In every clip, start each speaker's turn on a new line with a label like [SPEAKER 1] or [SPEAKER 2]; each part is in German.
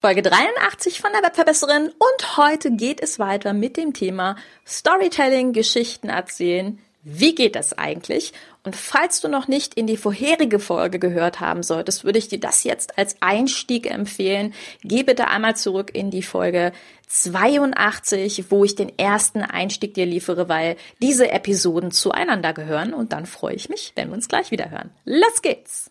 [SPEAKER 1] Folge 83 von der Webverbesserin und heute geht es weiter mit dem Thema Storytelling, Geschichten erzählen. Wie geht das eigentlich? Und falls du noch nicht in die vorherige Folge gehört haben solltest, würde ich dir das jetzt als Einstieg empfehlen. Geh bitte einmal zurück in die Folge 82, wo ich den ersten Einstieg dir liefere, weil diese Episoden zueinander gehören und dann freue ich mich, wenn wir uns gleich wieder hören. Los geht's!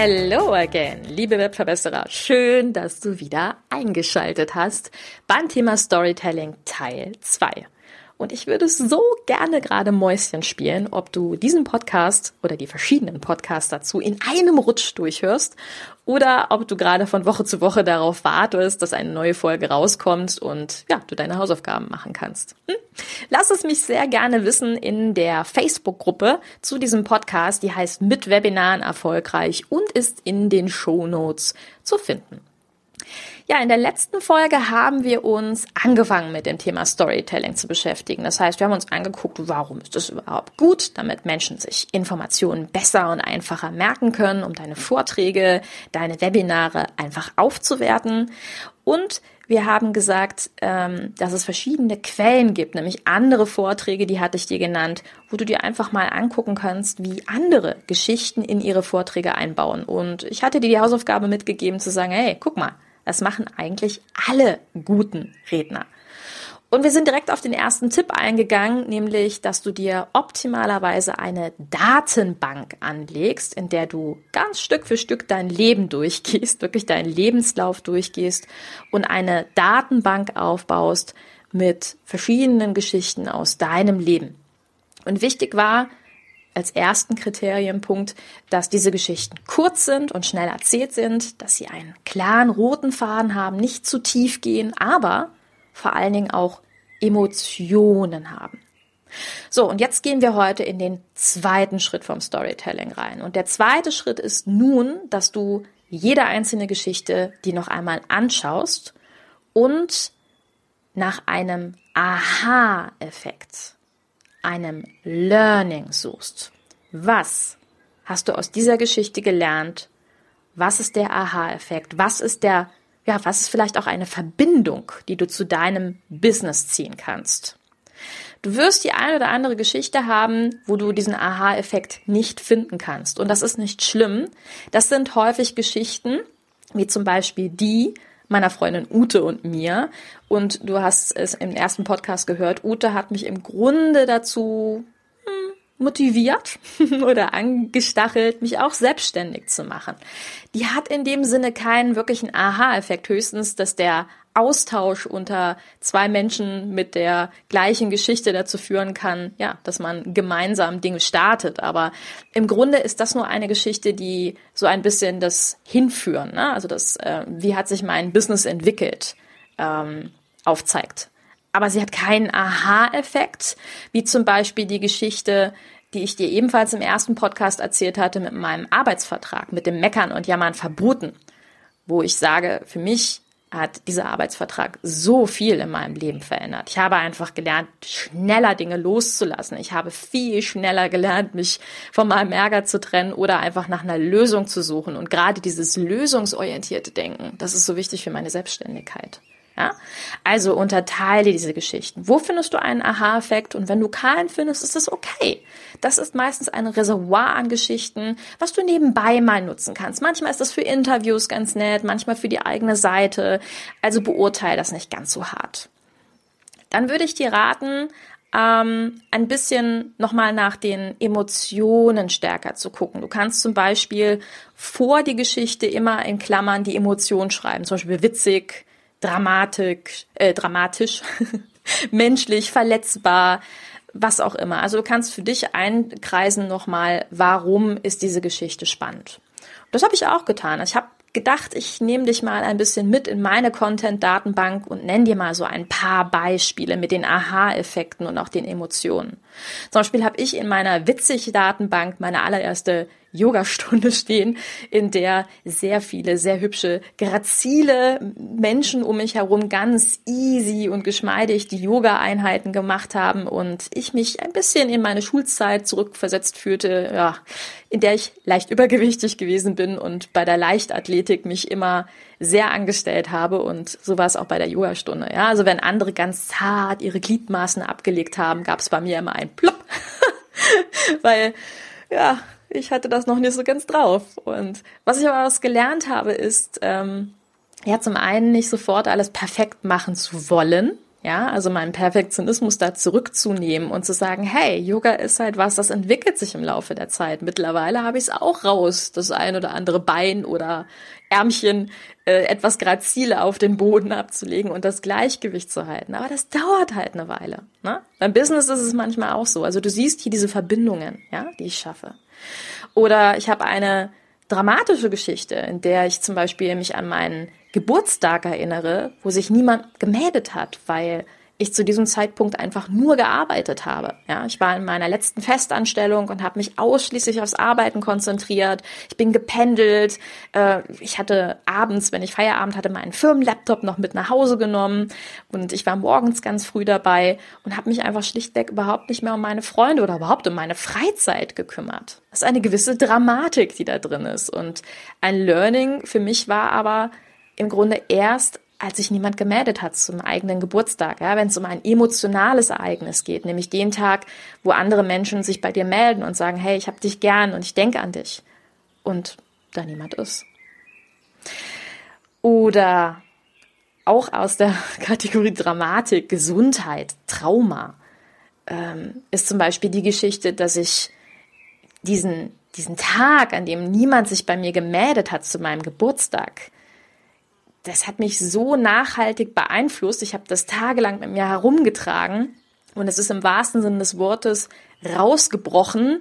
[SPEAKER 1] Hello again, liebe Webverbesserer. Schön, dass du wieder eingeschaltet hast beim Thema Storytelling Teil 2. Und ich würde so gerne gerade Mäuschen spielen, ob du diesen Podcast oder die verschiedenen Podcasts dazu in einem Rutsch durchhörst oder ob du gerade von Woche zu Woche darauf wartest, dass eine neue Folge rauskommt und ja, du deine Hausaufgaben machen kannst. Hm? Lass es mich sehr gerne wissen in der Facebook-Gruppe zu diesem Podcast, die heißt Mit Webinaren erfolgreich und ist in den Show Notes zu finden. Ja, in der letzten Folge haben wir uns angefangen mit dem Thema Storytelling zu beschäftigen. Das heißt, wir haben uns angeguckt, warum ist das überhaupt gut, damit Menschen sich Informationen besser und einfacher merken können, um deine Vorträge, deine Webinare einfach aufzuwerten. Und wir haben gesagt, ähm, dass es verschiedene Quellen gibt, nämlich andere Vorträge, die hatte ich dir genannt, wo du dir einfach mal angucken kannst, wie andere Geschichten in ihre Vorträge einbauen. Und ich hatte dir die Hausaufgabe mitgegeben zu sagen, hey, guck mal, das machen eigentlich alle guten Redner. Und wir sind direkt auf den ersten Tipp eingegangen, nämlich, dass du dir optimalerweise eine Datenbank anlegst, in der du ganz Stück für Stück dein Leben durchgehst, wirklich deinen Lebenslauf durchgehst und eine Datenbank aufbaust mit verschiedenen Geschichten aus deinem Leben. Und wichtig war, als ersten Kriterienpunkt, dass diese Geschichten kurz sind und schnell erzählt sind, dass sie einen klaren roten Faden haben, nicht zu tief gehen, aber vor allen Dingen auch Emotionen haben. So, und jetzt gehen wir heute in den zweiten Schritt vom Storytelling rein. Und der zweite Schritt ist nun, dass du jede einzelne Geschichte, die noch einmal anschaust und nach einem Aha-Effekt einem Learning suchst. Was hast du aus dieser Geschichte gelernt? Was ist der Aha-Effekt? Was ist der, ja, was ist vielleicht auch eine Verbindung, die du zu deinem Business ziehen kannst? Du wirst die eine oder andere Geschichte haben, wo du diesen Aha-Effekt nicht finden kannst. Und das ist nicht schlimm. Das sind häufig Geschichten, wie zum Beispiel die, meiner Freundin Ute und mir. Und du hast es im ersten Podcast gehört. Ute hat mich im Grunde dazu hm, motiviert oder angestachelt, mich auch selbstständig zu machen. Die hat in dem Sinne keinen wirklichen Aha-Effekt, höchstens, dass der Austausch unter zwei Menschen mit der gleichen Geschichte dazu führen kann, ja, dass man gemeinsam Dinge startet. Aber im Grunde ist das nur eine Geschichte, die so ein bisschen das Hinführen, ne? also das, äh, wie hat sich mein Business entwickelt, ähm, aufzeigt. Aber sie hat keinen Aha-Effekt, wie zum Beispiel die Geschichte, die ich dir ebenfalls im ersten Podcast erzählt hatte mit meinem Arbeitsvertrag, mit dem Meckern und Jammern verboten, wo ich sage, für mich hat dieser Arbeitsvertrag so viel in meinem Leben verändert. Ich habe einfach gelernt, schneller Dinge loszulassen. Ich habe viel schneller gelernt, mich von meinem Ärger zu trennen oder einfach nach einer Lösung zu suchen. Und gerade dieses lösungsorientierte Denken, das ist so wichtig für meine Selbstständigkeit. Ja? Also unterteile diese Geschichten. Wo findest du einen Aha-Effekt? Und wenn du keinen findest, ist das okay. Das ist meistens ein Reservoir an Geschichten, was du nebenbei mal nutzen kannst. Manchmal ist das für Interviews ganz nett, manchmal für die eigene Seite. Also beurteile das nicht ganz so hart. Dann würde ich dir raten, ähm, ein bisschen nochmal nach den Emotionen stärker zu gucken. Du kannst zum Beispiel vor die Geschichte immer in Klammern die Emotion schreiben, zum Beispiel witzig, Dramatik, äh, dramatisch, menschlich, verletzbar, was auch immer. Also du kannst für dich einkreisen nochmal, warum ist diese Geschichte spannend. Das habe ich auch getan. Ich habe gedacht, ich nehme dich mal ein bisschen mit in meine Content-Datenbank und nenne dir mal so ein paar Beispiele mit den Aha-Effekten und auch den Emotionen. Zum Beispiel habe ich in meiner Witzig-Datenbank meine allererste Yogastunde stehen, in der sehr viele, sehr hübsche, grazile Menschen um mich herum ganz easy und geschmeidig die Yoga-Einheiten gemacht haben und ich mich ein bisschen in meine Schulzeit zurückversetzt fühlte, ja, in der ich leicht übergewichtig gewesen bin und bei der Leichtathletik mich immer sehr angestellt habe und so war es auch bei der Yogastunde. Ja, also wenn andere ganz zart ihre Gliedmaßen abgelegt haben, gab es bei mir immer ein Plopp, weil ja, ich hatte das noch nicht so ganz drauf. Und was ich aber was gelernt habe, ist, ähm, ja, zum einen nicht sofort alles perfekt machen zu wollen. Ja, also meinen Perfektionismus da zurückzunehmen und zu sagen, hey, Yoga ist halt was, das entwickelt sich im Laufe der Zeit. Mittlerweile habe ich es auch raus, das ein oder andere Bein oder Ärmchen äh, etwas grazile auf den Boden abzulegen und das Gleichgewicht zu halten. Aber das dauert halt eine Weile. Ne? Beim Business ist es manchmal auch so. Also du siehst hier diese Verbindungen, ja, die ich schaffe. Oder ich habe eine dramatische Geschichte, in der ich zum Beispiel mich an meinen Geburtstag erinnere, wo sich niemand gemeldet hat, weil ich zu diesem Zeitpunkt einfach nur gearbeitet habe. Ja, ich war in meiner letzten Festanstellung und habe mich ausschließlich aufs Arbeiten konzentriert. Ich bin gependelt. Äh, ich hatte abends, wenn ich Feierabend hatte, meinen Firmenlaptop noch mit nach Hause genommen und ich war morgens ganz früh dabei und habe mich einfach schlichtweg überhaupt nicht mehr um meine Freunde oder überhaupt um meine Freizeit gekümmert. Das ist eine gewisse Dramatik, die da drin ist und ein Learning für mich war aber im Grunde erst als sich niemand gemeldet hat zum eigenen Geburtstag, ja, wenn es um ein emotionales Ereignis geht, nämlich den Tag, wo andere Menschen sich bei dir melden und sagen, hey, ich habe dich gern und ich denke an dich und da niemand ist. Oder auch aus der Kategorie Dramatik, Gesundheit, Trauma ähm, ist zum Beispiel die Geschichte, dass ich diesen, diesen Tag, an dem niemand sich bei mir gemeldet hat zu meinem Geburtstag, das hat mich so nachhaltig beeinflusst. Ich habe das tagelang mit mir herumgetragen und es ist im wahrsten Sinne des Wortes rausgebrochen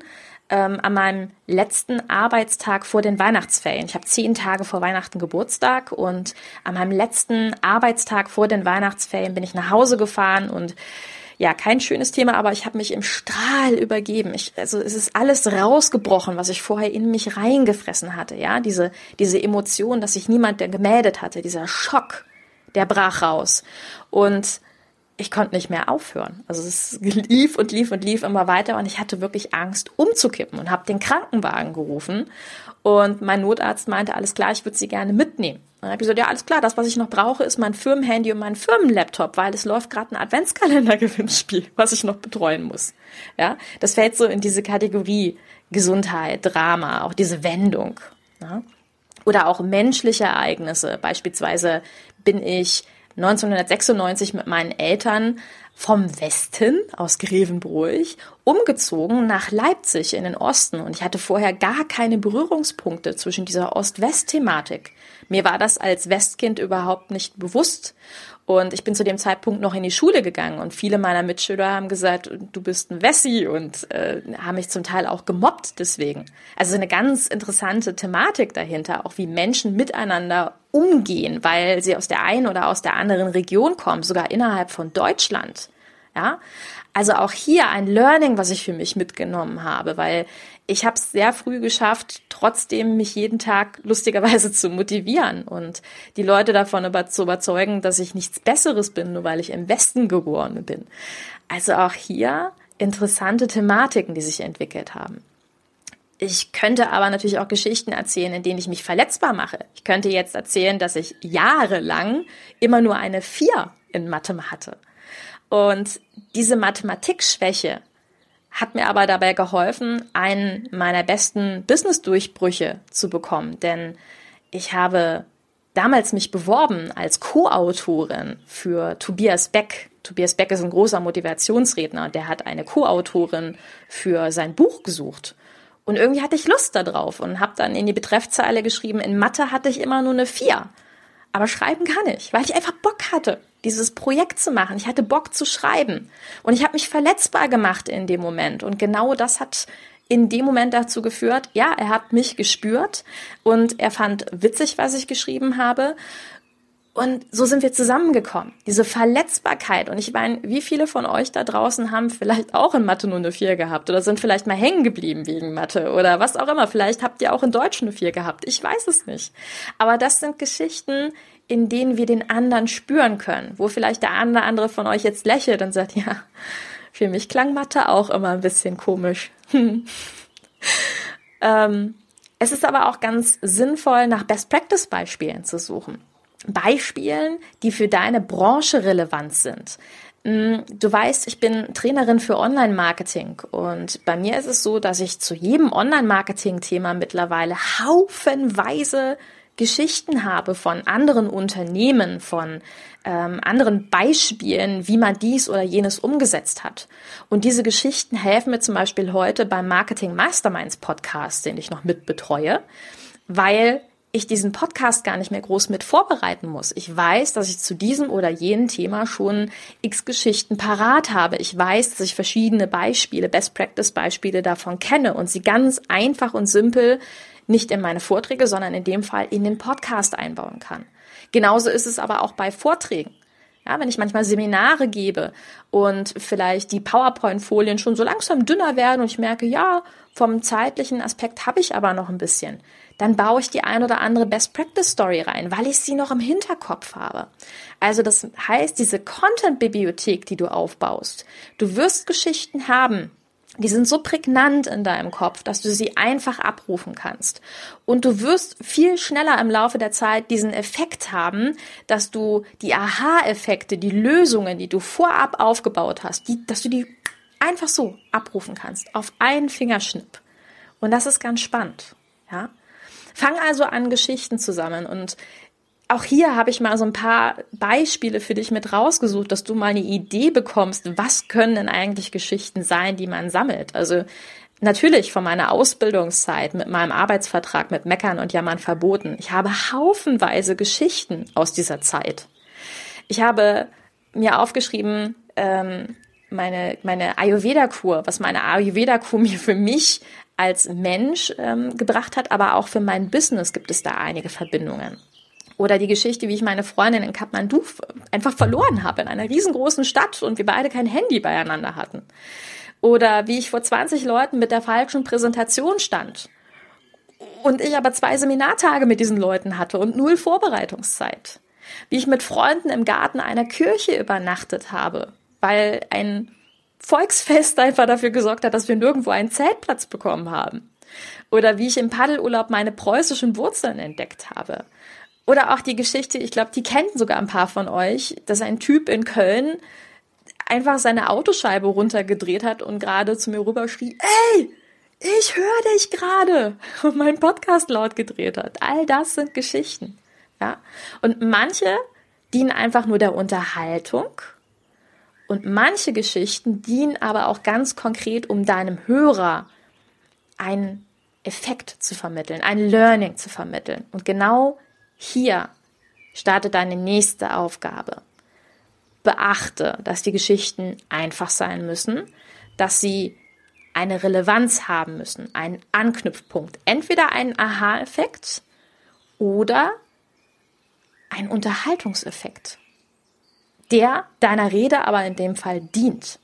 [SPEAKER 1] ähm, an meinem letzten Arbeitstag vor den Weihnachtsferien. Ich habe zehn Tage vor Weihnachten Geburtstag und an meinem letzten Arbeitstag vor den Weihnachtsferien bin ich nach Hause gefahren und ja, kein schönes Thema, aber ich habe mich im Strahl übergeben. Ich, also es ist alles rausgebrochen, was ich vorher in mich reingefressen hatte. Ja, diese, diese Emotion, dass sich niemand gemeldet hatte, dieser Schock, der brach raus. Und ich konnte nicht mehr aufhören. Also es lief und lief und lief immer weiter und ich hatte wirklich Angst umzukippen und habe den Krankenwagen gerufen und mein Notarzt meinte, alles klar, ich würde sie gerne mitnehmen. Dann habe ich gesagt, ja, alles klar, das, was ich noch brauche, ist mein Firmenhandy und mein Firmenlaptop, weil es läuft gerade ein Adventskalender-Gewinnspiel, was ich noch betreuen muss. Ja, das fällt so in diese Kategorie Gesundheit, Drama, auch diese Wendung. Ja? Oder auch menschliche Ereignisse. Beispielsweise bin ich 1996 mit meinen Eltern vom Westen aus Grevenbruch umgezogen nach Leipzig in den Osten und ich hatte vorher gar keine Berührungspunkte zwischen dieser Ost-West-Thematik. Mir war das als Westkind überhaupt nicht bewusst und ich bin zu dem Zeitpunkt noch in die Schule gegangen und viele meiner Mitschüler haben gesagt, du bist ein Wessi und äh, haben mich zum Teil auch gemobbt deswegen. Also eine ganz interessante Thematik dahinter, auch wie Menschen miteinander umgehen, weil sie aus der einen oder aus der anderen Region kommen, sogar innerhalb von Deutschland. Ja, also auch hier ein Learning, was ich für mich mitgenommen habe, weil ich habe es sehr früh geschafft, trotzdem mich jeden Tag lustigerweise zu motivieren und die Leute davon über, zu überzeugen, dass ich nichts Besseres bin, nur weil ich im Westen geboren bin. Also auch hier interessante Thematiken, die sich entwickelt haben. Ich könnte aber natürlich auch Geschichten erzählen, in denen ich mich verletzbar mache. Ich könnte jetzt erzählen, dass ich jahrelang immer nur eine Vier in Mathe hatte. Und diese Mathematikschwäche hat mir aber dabei geholfen, einen meiner besten Business-Durchbrüche zu bekommen. Denn ich habe damals mich beworben als Co-Autorin für Tobias Beck. Tobias Beck ist ein großer Motivationsredner. Der hat eine Co-Autorin für sein Buch gesucht. Und irgendwie hatte ich Lust darauf und habe dann in die Betreffzeile geschrieben, in Mathe hatte ich immer nur eine Vier. Aber schreiben kann ich, weil ich einfach Bock hatte, dieses Projekt zu machen. Ich hatte Bock zu schreiben. Und ich habe mich verletzbar gemacht in dem Moment. Und genau das hat in dem Moment dazu geführt, ja, er hat mich gespürt und er fand witzig, was ich geschrieben habe und so sind wir zusammengekommen. Diese Verletzbarkeit. Und ich meine, wie viele von euch da draußen haben vielleicht auch in Mathe nur eine 4 gehabt oder sind vielleicht mal hängen geblieben wegen Mathe oder was auch immer. Vielleicht habt ihr auch in Deutsch eine 4 gehabt. Ich weiß es nicht. Aber das sind Geschichten, in denen wir den anderen spüren können, wo vielleicht der eine andere von euch jetzt lächelt und sagt, ja, für mich klang Mathe auch immer ein bisschen komisch. ähm, es ist aber auch ganz sinnvoll, nach Best-Practice-Beispielen zu suchen. Beispielen, die für deine Branche relevant sind. Mm, du weißt, ich bin Trainerin für Online-Marketing und bei mir ist es so, dass ich zu jedem Online-Marketing-Thema mittlerweile haufenweise Geschichten habe von anderen Unternehmen, von ähm, anderen Beispielen, wie man dies oder jenes umgesetzt hat. Und diese Geschichten helfen mir zum Beispiel heute beim Marketing Masterminds Podcast, den ich noch mitbetreue, weil ich diesen Podcast gar nicht mehr groß mit vorbereiten muss. Ich weiß, dass ich zu diesem oder jenem Thema schon x Geschichten parat habe. Ich weiß, dass ich verschiedene Beispiele, Best Practice Beispiele davon kenne und sie ganz einfach und simpel nicht in meine Vorträge, sondern in dem Fall in den Podcast einbauen kann. Genauso ist es aber auch bei Vorträgen. Ja, wenn ich manchmal Seminare gebe und vielleicht die PowerPoint-Folien schon so langsam dünner werden und ich merke, ja, vom zeitlichen Aspekt habe ich aber noch ein bisschen, dann baue ich die ein oder andere Best Practice Story rein, weil ich sie noch im Hinterkopf habe. Also das heißt, diese Content-Bibliothek, die du aufbaust, du wirst Geschichten haben, die sind so prägnant in deinem Kopf, dass du sie einfach abrufen kannst. Und du wirst viel schneller im Laufe der Zeit diesen Effekt haben, dass du die Aha-Effekte, die Lösungen, die du vorab aufgebaut hast, die, dass du die einfach so abrufen kannst, auf einen Fingerschnipp. Und das ist ganz spannend, ja. Fang also an, Geschichten zusammen und auch hier habe ich mal so ein paar Beispiele für dich mit rausgesucht, dass du mal eine Idee bekommst, was können denn eigentlich Geschichten sein, die man sammelt. Also natürlich von meiner Ausbildungszeit mit meinem Arbeitsvertrag mit Meckern und Jammern verboten. Ich habe haufenweise Geschichten aus dieser Zeit. Ich habe mir aufgeschrieben, ähm, meine, meine Ayurveda-Kur, was meine Ayurveda-Kur mir für mich als Mensch ähm, gebracht hat, aber auch für mein Business gibt es da einige Verbindungen. Oder die Geschichte, wie ich meine Freundin in Kathmandu einfach verloren habe in einer riesengroßen Stadt und wir beide kein Handy beieinander hatten. Oder wie ich vor 20 Leuten mit der falschen Präsentation stand. Und ich aber zwei Seminartage mit diesen Leuten hatte und null Vorbereitungszeit. Wie ich mit Freunden im Garten einer Kirche übernachtet habe, weil ein Volksfest einfach dafür gesorgt hat, dass wir nirgendwo einen Zeltplatz bekommen haben. Oder wie ich im Paddelurlaub meine preußischen Wurzeln entdeckt habe. Oder auch die Geschichte, ich glaube, die kennen sogar ein paar von euch, dass ein Typ in Köln einfach seine Autoscheibe runtergedreht hat und gerade zu mir rüber schrie, ey, ich höre dich gerade und meinen Podcast laut gedreht hat. All das sind Geschichten. Ja. Und manche dienen einfach nur der Unterhaltung und manche Geschichten dienen aber auch ganz konkret, um deinem Hörer einen Effekt zu vermitteln, ein Learning zu vermitteln. Und genau hier startet deine nächste Aufgabe. Beachte, dass die Geschichten einfach sein müssen, dass sie eine Relevanz haben müssen, einen Anknüpfpunkt, entweder einen Aha-Effekt oder einen Unterhaltungseffekt der deiner Rede aber in dem Fall dient.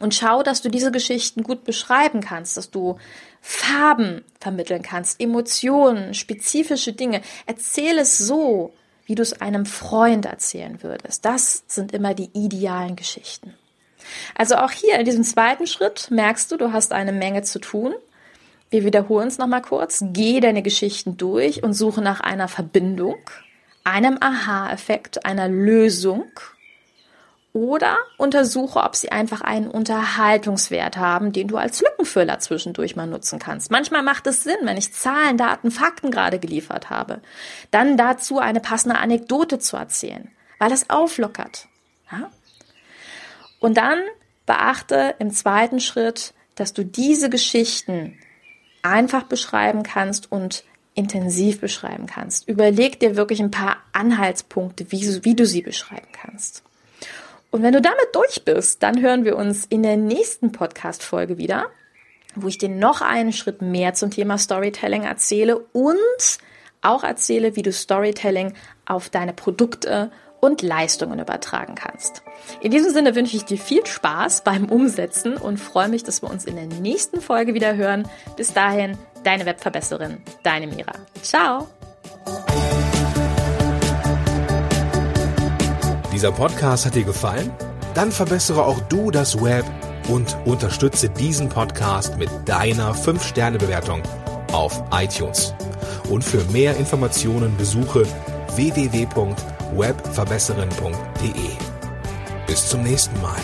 [SPEAKER 1] Und schau, dass du diese Geschichten gut beschreiben kannst, dass du Farben vermitteln kannst, Emotionen, spezifische Dinge. Erzähl es so, wie du es einem Freund erzählen würdest. Das sind immer die idealen Geschichten. Also auch hier in diesem zweiten Schritt merkst du, du hast eine Menge zu tun. Wir wiederholen es nochmal kurz. Geh deine Geschichten durch und suche nach einer Verbindung, einem Aha-Effekt, einer Lösung oder untersuche, ob sie einfach einen Unterhaltungswert haben, den du als Lückenfüller zwischendurch mal nutzen kannst. Manchmal macht es Sinn, wenn ich Zahlen, Daten, Fakten gerade geliefert habe, dann dazu eine passende Anekdote zu erzählen, weil es auflockert. Ja? Und dann beachte im zweiten Schritt, dass du diese Geschichten einfach beschreiben kannst und intensiv beschreiben kannst. Überleg dir wirklich ein paar Anhaltspunkte, wie, wie du sie beschreiben kannst. Und wenn du damit durch bist, dann hören wir uns in der nächsten Podcast-Folge wieder, wo ich dir noch einen Schritt mehr zum Thema Storytelling erzähle und auch erzähle, wie du Storytelling auf deine Produkte und Leistungen übertragen kannst. In diesem Sinne wünsche ich dir viel Spaß beim Umsetzen und freue mich, dass wir uns in der nächsten Folge wieder hören. Bis dahin, deine Webverbesserin, deine Mira. Ciao!
[SPEAKER 2] Dieser Podcast hat dir gefallen? Dann verbessere auch du das Web und unterstütze diesen Podcast mit deiner 5-Sterne-Bewertung auf iTunes. Und für mehr Informationen besuche www webverbesserin.de. Bis zum nächsten Mal.